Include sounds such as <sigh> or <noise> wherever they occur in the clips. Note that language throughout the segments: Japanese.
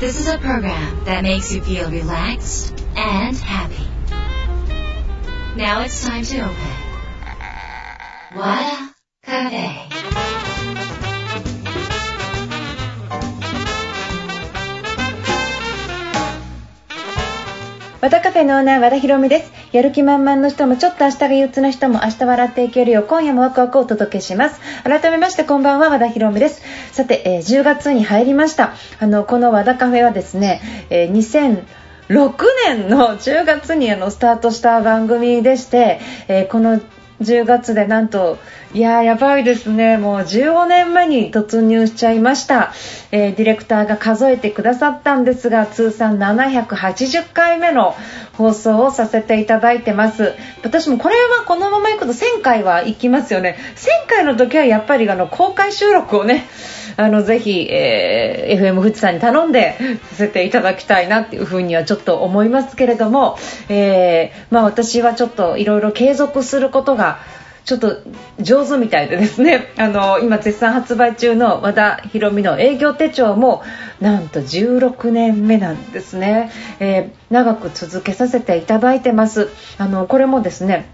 This is a program that makes you feel relaxed and happy. Now it's time to open. Wada Cafe. 和田カフェのオーナー和田博美です やる気満々の人もちょっと明日が憂鬱な人も明日笑っていけるよ。う今夜もワクワクをお届けします。改めましてこんばんは和田博美です。さて、えー10月に入りました。あのこの和田カフェはですね、えー2000 6年の10月にあのスタートした番組でして、えーこの10月でなんといやーやばいですね。もう15年目に突入しちゃいました、えーディレクターが数えてくださったんですが通算780回目の放送をさせていただいてます。私もこれはこのまま行くと1000回は行きますよね。1000回の時はやっぱりあの公開収録をねあのぜひ、えー FM 富士さんに頼んでさせていただきたいなっていうふうにはちょっと思いますけれども、えーまあ、私はちょっといろいろ継続することがちょっと上手みたいでですね <laughs> あの今絶賛発売中の和田博美の営業手帳もなんと16年目なんですね、えー長く続けさせていただいてます。あのこれもですね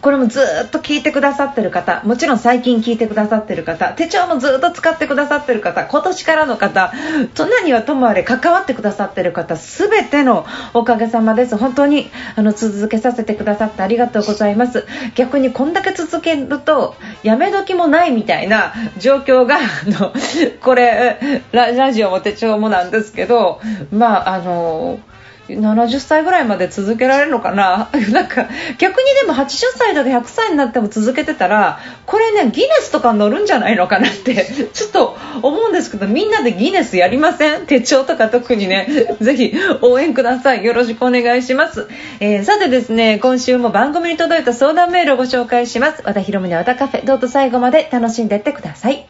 これもずっと聞いてくださってる方もちろん最近聞いてくださってる方手帳もずっと使ってくださってる方今年からの方と何はともあれ関わってくださってる方全てのおかげさまです。本当にあの続けさせてくださってありがとうございます。逆にこんだけ続けるとやめ時もないみたいな状況があのこれララジオも手帳もなんですけどまああの70歳ぐらいまで続けられるのかな？<laughs> なんか逆にでも80歳とか100歳になっても続けてたらこれねギネスとか乗るんじゃないのかなって <laughs> ちょっと思うんですけどみんなでギネスやりません？手帳とか特にね。<laughs> ぜひ応援ください。よろしくお願いします、えーさてですね今週も番組に届いた相談メールをご紹介します。和田博美の和田カフェ。どうぞ最後まで楽しんでってください。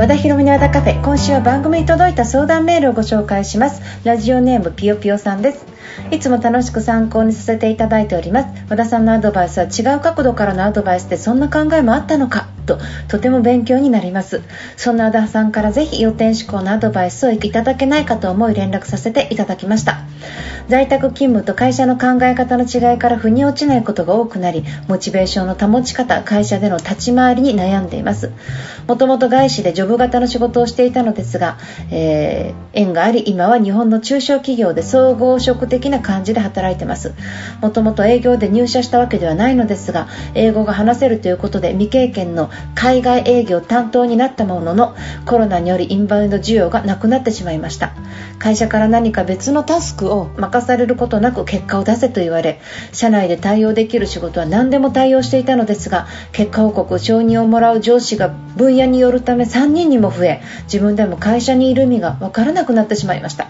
和田博美の和田カフェ今週は番組に届いた相談メールをご紹介します。ラジオネームピヨピヨさんです。いつも楽しく参考にさせていただいております。和田さんのアドバイスは違う角度からのアドバイスでそんな考えもあったのか。ととても勉強になります。そんな和田さんからぜひ予定志向のアドバイスをいただけないかと思い連絡させていただきました。在宅勤務と会社の考え方の違いから腑に落ちないことが多くなりモチベーションの保ち方会社での立ち回りに悩んでいます。もともと外資でジョブ型の仕事をしていたのですが、えー縁があり今は日本の中小企業で総合職的な感じで働いてます。もともと営業で入社したわけではないのですが英語が話せるということで未経験の海外営業担当になったもののコロナによりインバウンド需要がなくなってしまいました。会社から何か別のタスクを任されることなく結果を出せと言われ社内で対応できる仕事は何でも対応していたのですが結果報告承認をもらう上司が分野によるため3人にも増え自分でも会社にいる意味が分からなくなってしまいました。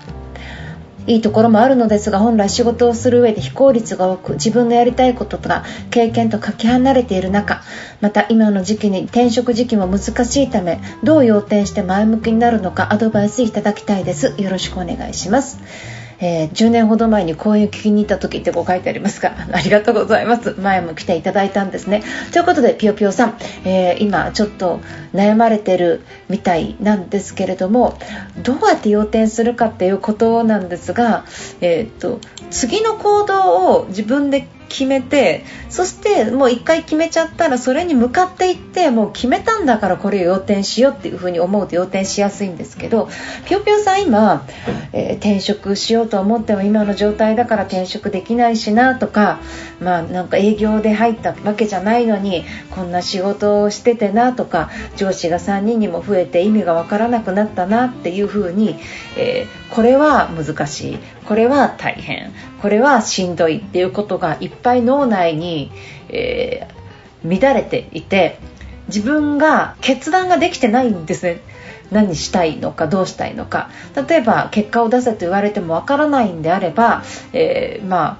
いいところもあるのですが本来仕事をする上で非効率が多く自分のやりたいこととか経験とかけ離れている中また今の時期に転職時期も難しいためどう要点して前向きになるのかアドバイスいただきたいです。よろしくお願いします。えー10年ほど前にこういう聞きに行った時ってこう書いてありますが <laughs> ありがとうございます。前も来ていただいたんですね。ということでぴよぴよさん、えー今ちょっと悩まれてるみたいなんですけれどもどうやって要点するかっていうことなんですが、えー、と次の行動を自分で決めてそしてもう一回決めちゃったらそれに向かっていってもう決めたんだからこれを要点しようっていう風に思うと要点しやすいんですけどぴよぴよさん今、えー転職しようと思っても今の状態だから転職できないしなとかまあなんか営業で入ったわけじゃないのにこんな仕事をしててなとか上司が3人にも増えて意味がわからなくなったなっていう風に、えーこれは難しい。これは大変。これはしんどいっていうことがいっぱい脳内に、えー乱れていて自分が決断ができてないんですね。何したいのかどうしたいのか。例えば結果を出せと言われてもわからないんであれば、えーまあ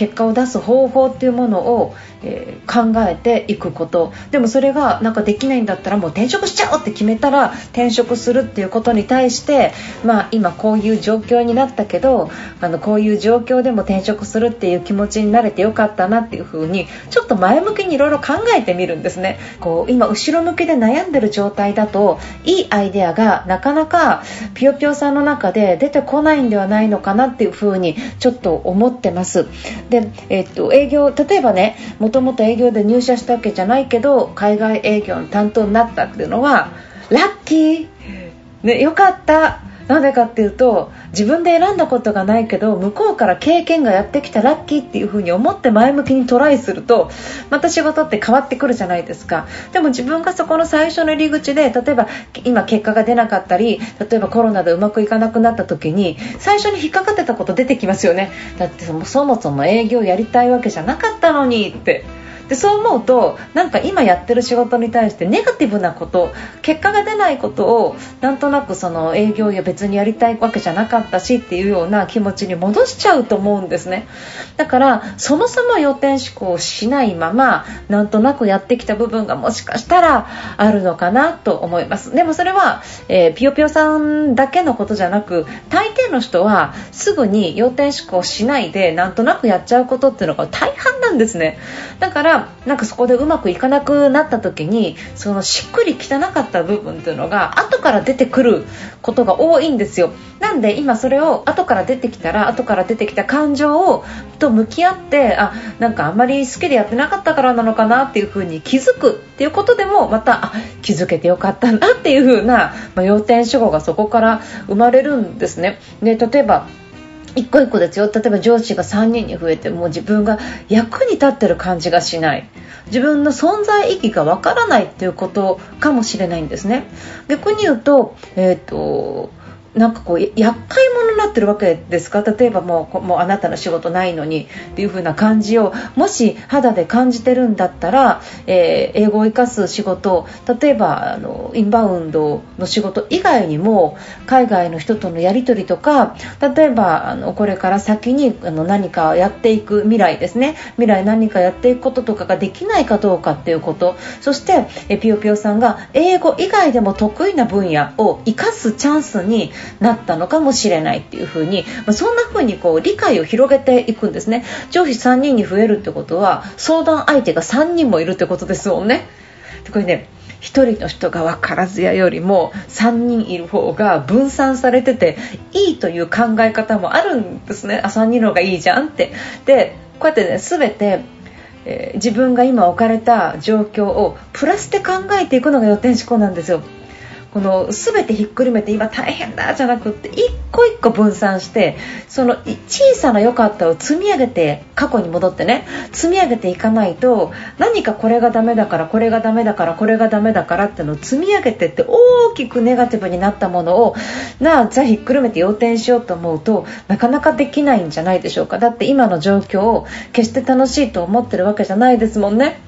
結果を出す方法っていうものを、えー、考えていくこと。でもそれがなんかできないんだったらもう転職しちゃおうって決めたら転職するっていうことに対して、まあ、今こういう状況になったけどあのこういう状況でも転職するっていう気持ちになれてよかったなっていう風にちょっと前向きにいろいろ考えてみるんですね。こう今後ろ向きで悩んでる状態だといいアイデアがなかなかぴよぴよさんの中で出てこないんではないのかなっていう風にちょっと思ってます。で、えっと、営業例えばねもともと営業で入社したわけじゃないけど海外営業の担当になったっていうのはラッキー、ね、よかった。なんでかっていうと自分で選んだことがないけど向こうから経験がやってきたラッキーっていう風に思って前向きにトライするとまた仕事って変わってくるじゃないですか。でも自分がそこの最初の入り口で例えば今結果が出なかったり例えばコロナでうまくいかなくなった時に最初に引っかかってたこと出てきますよね。だってそもそも営業やりたいわけじゃなかったのにって。でそう思うとなんか今やってる仕事に対してネガティブなこと結果が出ないことをなんとなくその営業や別にやりたいわけじゃなかったしっていうような気持ちに戻しちゃうと思うんですね。だからそもそも予定思考をしないままなんとなくやってきた部分がもしかしたらあるのかなと思います。でもそれは、えー、ピヨピヨさんだけのことじゃなく大抵の人はすぐに要点思考しないでなんとなくやっちゃうことっていうのが大半なんですね。だからなんかそこでうまくいかなくなった時にそのしっくりきてなかった部分っていうのが後から出てくることが多いんですよなんで今それを後から出てきたら後から出てきた感情をと向き合ってあなんかあんまり好きでやってなかったからなのかなっていう風に気づくっていうことでもまたあ気づけてよかったなっていう風な、まあ、要点主語がそこから生まれるんですね。で例えば一個一個ですよ。例えば上司が3人に増えても自分が役に立ってる感じがしない。自分の存在意義がわからないっていうことかもしれないんですね。逆に言うと,、えーとなんかこう厄介者になってるわけですか？例えばもうもうあなたの仕事ないのにっていう風な感じをもし肌で感じてるんだったら、えー、英語を生かす仕事例えばあのインバウンドの仕事以外にも海外の人とのやり取りとか例えばあのこれから先にあの何かやっていく未来ですね。未来何かやっていくこととかができないかどうかっていうこと。そしてえピヨピヨさんが英語以外でも得意な分野を生かすチャンスになったのかもしれないっていう風に、まあ、そんな風にこう理解を広げていくんですね。上司3人に増えるってことは相談相手が3人もいるってことですもんね。これね1人の人が分からずやよりも3人いる方が分散されてていいという考え方もあるんですね。あ3人の方がいいじゃんって。でこうやってね全てえー、自分が今置かれた状況をプラスで考えていくのが予定思考なんですよ。この全てひっくるめて今大変だじゃなくって一個一個分散してその小さな良かったを積み上げて過去に戻ってね積み上げていかないと何かこれがダメだからこれがダメだからこれがダメだからってのを積み上げてって大きくネガティブになったものをなあじゃあひっくるめて要点しようと思うとなかなかできないんじゃないでしょうかだって今の状況を決して楽しいと思ってるわけじゃないですもんね。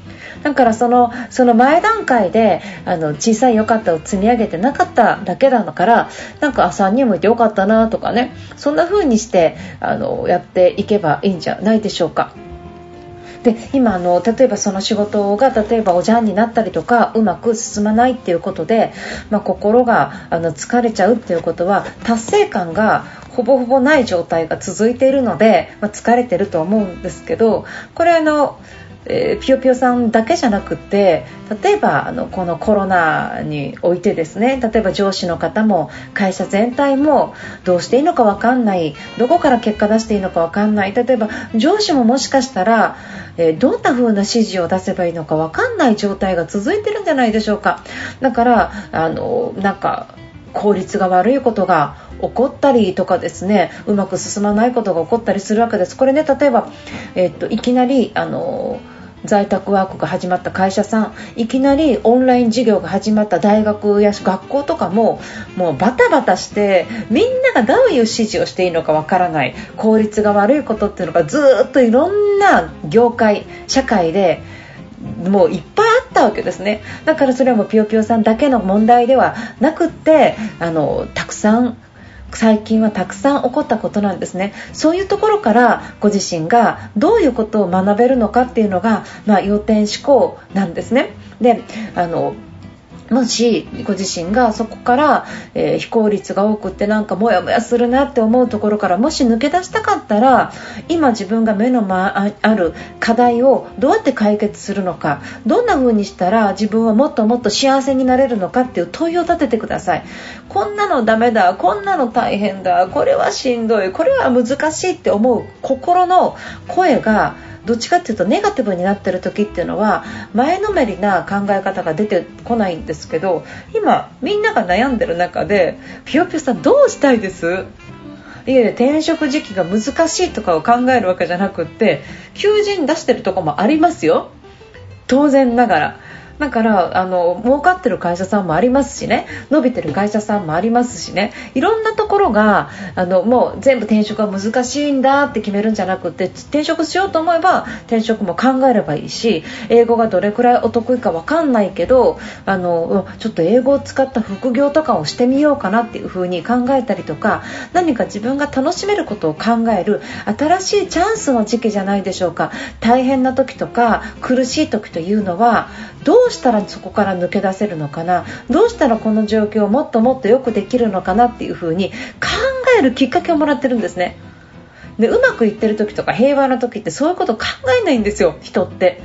だからそのその前段階であの小さい良かったを積み上げてなかっただけなのからなんか3人もいてよかったなとかねそんな風にしてあのやっていけばいいんじゃないでしょうか。で今あの例えばその仕事が例えばおじゃんになったりとかうまく進まないっていうことで、まあ、心があの疲れちゃうっていうことは達成感がほぼほぼない状態が続いているので、まあ、疲れてると思うんですけどこれあのえー、ぴよぴよさんだけじゃなくて例えばあのこのコロナにおいてですね例えば上司の方も会社全体もどうしていいのか分かんないどこから結果出していいのか分かんない例えば上司ももしかしたら、えー、どんな風な指示を出せばいいのか分かんない状態が続いてるんじゃないでしょうか。だからあのなんか効率が悪いことが起こったりとかですねうまく進まないことが起こったりするわけです。これね例えば、えっといきなりあの在宅ワークが始まった会社さんいきなりオンライン授業が始まった大学や学校とかももうバタバタしてみんながどういう指示をしていいのかわからない効率が悪いことっていうのがずっといろんな業界社会でもういっぱいあったわけですね。だからそれはもうぴよぴよさんだけの問題ではなくってあのたくさん最近はたくさん起こったことなんですね。そういうところからご自身がどういうことを学べるのかっていうのが、まあ、要点思考なんですね。であのもしご自身がそこから、えー、非効率が多くってなんかモヤモヤするなって思うところからもし抜け出したかったら今自分が目の前ある課題をどうやって解決するのかどんな風にしたら自分はもっともっと幸せになれるのかっていう問いを立ててください。こんなのダメだこんなの大変だこれはしんどいこれは難しいって思う心の声がどっちかっていうとネガティブになってる時っていうのは前のめりな考え方が出てこないんですですけど今みんなが悩んでる中でぴよぴよさんどうしたいです？いやいや転職時期が難しいとかを考えるわけじゃなくって求人出してるとこもありますよ。当然ながら。だからあの儲かってる会社さんもありますしね。伸びてる会社さんもありますしね。いろんなところがあのもう全部転職は難しいんだって決めるんじゃなくて転職しようと思えば転職も考えればいいし英語がどれくらいお得意か分かんないけどあのちょっと英語を使った副業とかをしてみようかなっていう風に考えたりとか何か自分が楽しめることを考える新しいチャンスの時期じゃないでしょうか。大変な時とか苦しい時というのはどうしたらそこから抜け出せるのかな？どうしたらこの状況をもっともっとよくできるのかなっていう風に考えるきっかけをもらってるんですね。でうまくいってる時とか平和な時ってそういうこと考えないんですよ人って。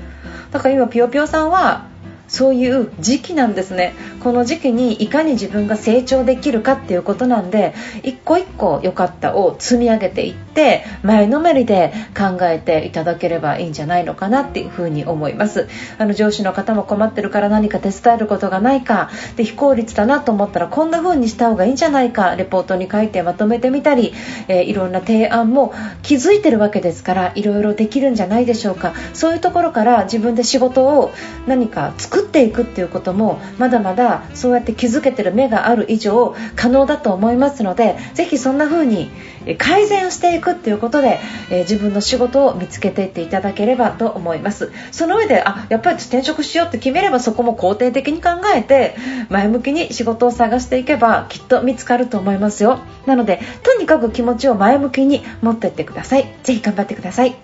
だから今ぴよぴよさんはそういう時期なんですね。この時期にいかに自分が成長できるかっていうことなんで一個一個良かったを積み上げていって前のめりで考えていただければいいんじゃないのかなっていうふうに思います。あの上司の方も困ってるから何か手伝えることがないかで非効率だなと思ったらこんな風にした方がいいんじゃないかレポートに書いてまとめてみたり、えー、いろんな提案も気づいてるわけですからいろいろできるんじゃないでしょうか。そういうところから自分で仕事を何か作っていくっていうこともまだまだそうやって気づけてる目がある以上可能だと思いますのでぜひそんな風に改善していくっていうことで、えー、自分の仕事を見つけていっていただければと思います。その上であやっぱり転職しようって決めればそこも肯定的に考えて前向きに仕事を探していけばきっと見つかると思いますよ。なのでとにかく気持ちを前向きに持っていってください。ぜひ頑張ってください。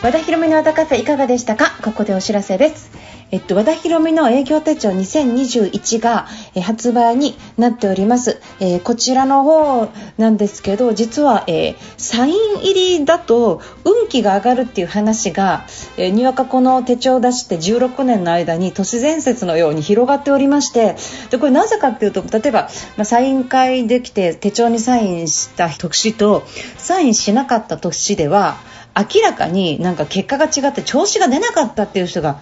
和田博美の和田カフェいかがでしたか？ここでお知らせです。えっと、和田博美の営業手帳2021が、え発売になっております、えー、こちらの方なんですけど実は、えー、サイン入りだと運気が上がるっていう話が、えー、にわかこの手帳を出して16年の間に都市伝説のように広がっておりましてでこれなぜかっていうと例えば、まあ、サイン会できて手帳にサインした年とサインしなかった年では明らかになんか結果が違って調子が出なかったっていう人が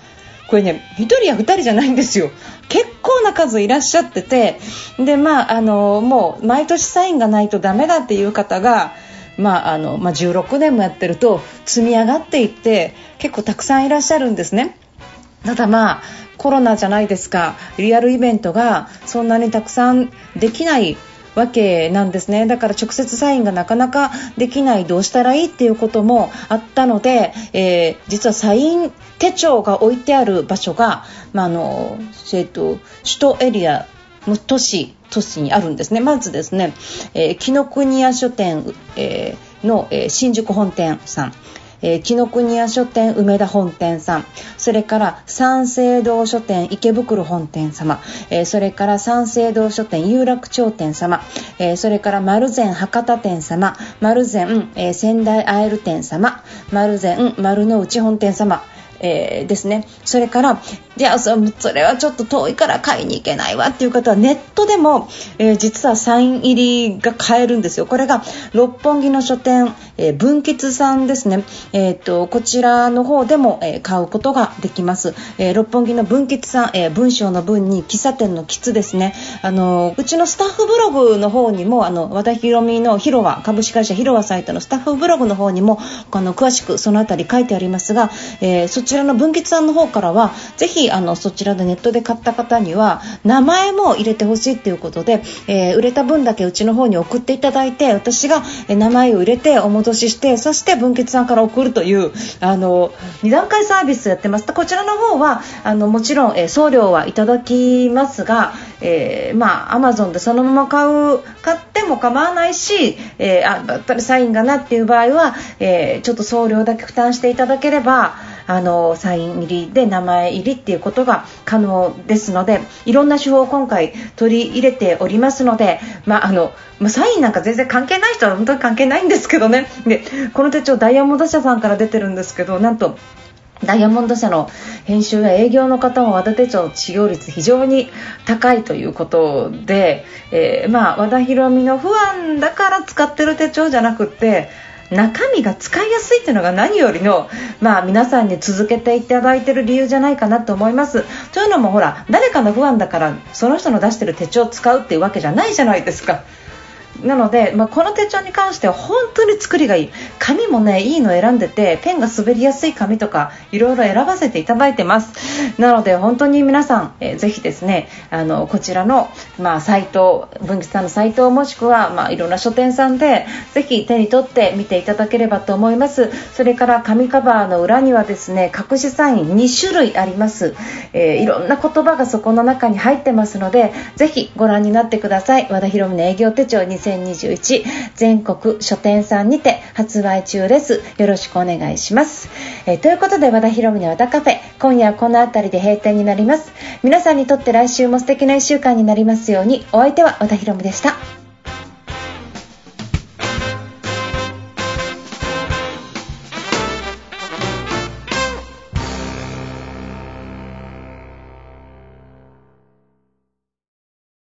これね1人や2人じゃないんですよ。結構な数いらっしゃってて。でまああのもう毎年サインがないとダメだっていう方がまああのまあ、16年もやってると積み上がっていって結構たくさんいらっしゃるんですね。ただまあコロナじゃないですか。リアルイベントがそんなにたくさんできないわけなんですね。だから直接サインがなかなかできないどうしたらいいっていうこともあったので、えー、実はサイン手帳が置いてある場所が、まあのえーと、首都エリアの都市都市にあるんですね。まずですね、えー、紀ノ国屋書店、えー、の、えー、新宿本店さん。えー、紀ノ国屋書店梅田本店さん。それから三省堂書店池袋本店様、えー、それから三省堂書店有楽町店様、えー、それから丸善博多店様。丸善、え仙台アイル店様。丸善丸の内本店様。えー、ですね。それからじゃあそれはちょっと遠いから買いに行けないわっていう方はネットでも、えー、実はサイン入りが買えるんですよ。これが六本木の書店、えー、文吉さんですね、えーと、こちらの方でも、え買うことができます、え六本木の文吉さん、え文章の文に喫茶店の吉ですね。あのうちのスタッフブログの方にもあの和田博美の広和株式会社広和サイトのスタッフブログの方にもあの詳しくそのあたり書いてありますが、えそちらの文吉さんの方からはぜひあのそちらでネットで買った方には名前も入れてほしいっていうことで、えー、売れた分だけうちの方に送っていただいて私が名前を入れてお戻ししてそして分血さんから送るというあの2段階サービスやってます。こちらの方はあのもちろん、え、送料はいただきますが、えー、まあアマゾンでそのまま買う買っても構わないし、えー、あだったらサインがなっていう場合は、えー、ちょっと送料だけ負担していただければあのサイン入りで名前入りっていうことが可能ですのでいろんな手法を今回取り入れておりますので、まああのま、サインなんか全然関係ない人は本当に関係ないんですけどね。でこの手帳ダイヤモンド社さんから出てるんですけどなんとダイヤモンド社の編集や営業の方も和田手帳の使用率非常に高いということで、えー、まあ、和田博美の不安だから使ってる手帳じゃなくて中身が使いやすいっていうのが何よりの、まあ、皆さんに続けていただいてる理由じゃないかなと思います。というのもほら誰かの不安だからその人の出してる手帳を使うっていうわけじゃないじゃないですか。なので、まあ、この手帳に関しては本当に作りがいい。紙もねいいの選んでてペンが滑りやすい紙とかいろいろ選ばせていただいてます。なので本当に皆さん、えー、ぜひですねあのこちらの、まあ、サイト文吉さんのサイトもしくは、まあ、いろんな書店さんでぜひ手に取って見ていただければと思います。それから紙カバーの裏にはですね隠しサイン2種類あります、えー、いろんな言葉がそこの中に入ってますのでぜひご覧になってください。和田博美の営業手帳2021全国書店さんにて発売中です。よろしくお願いします。えー、ということで和田博美の和田カフェ、今夜はこの辺りで閉店になります。皆さんにとって来週も素敵な1週間になりますように、お相手は和田博美でした。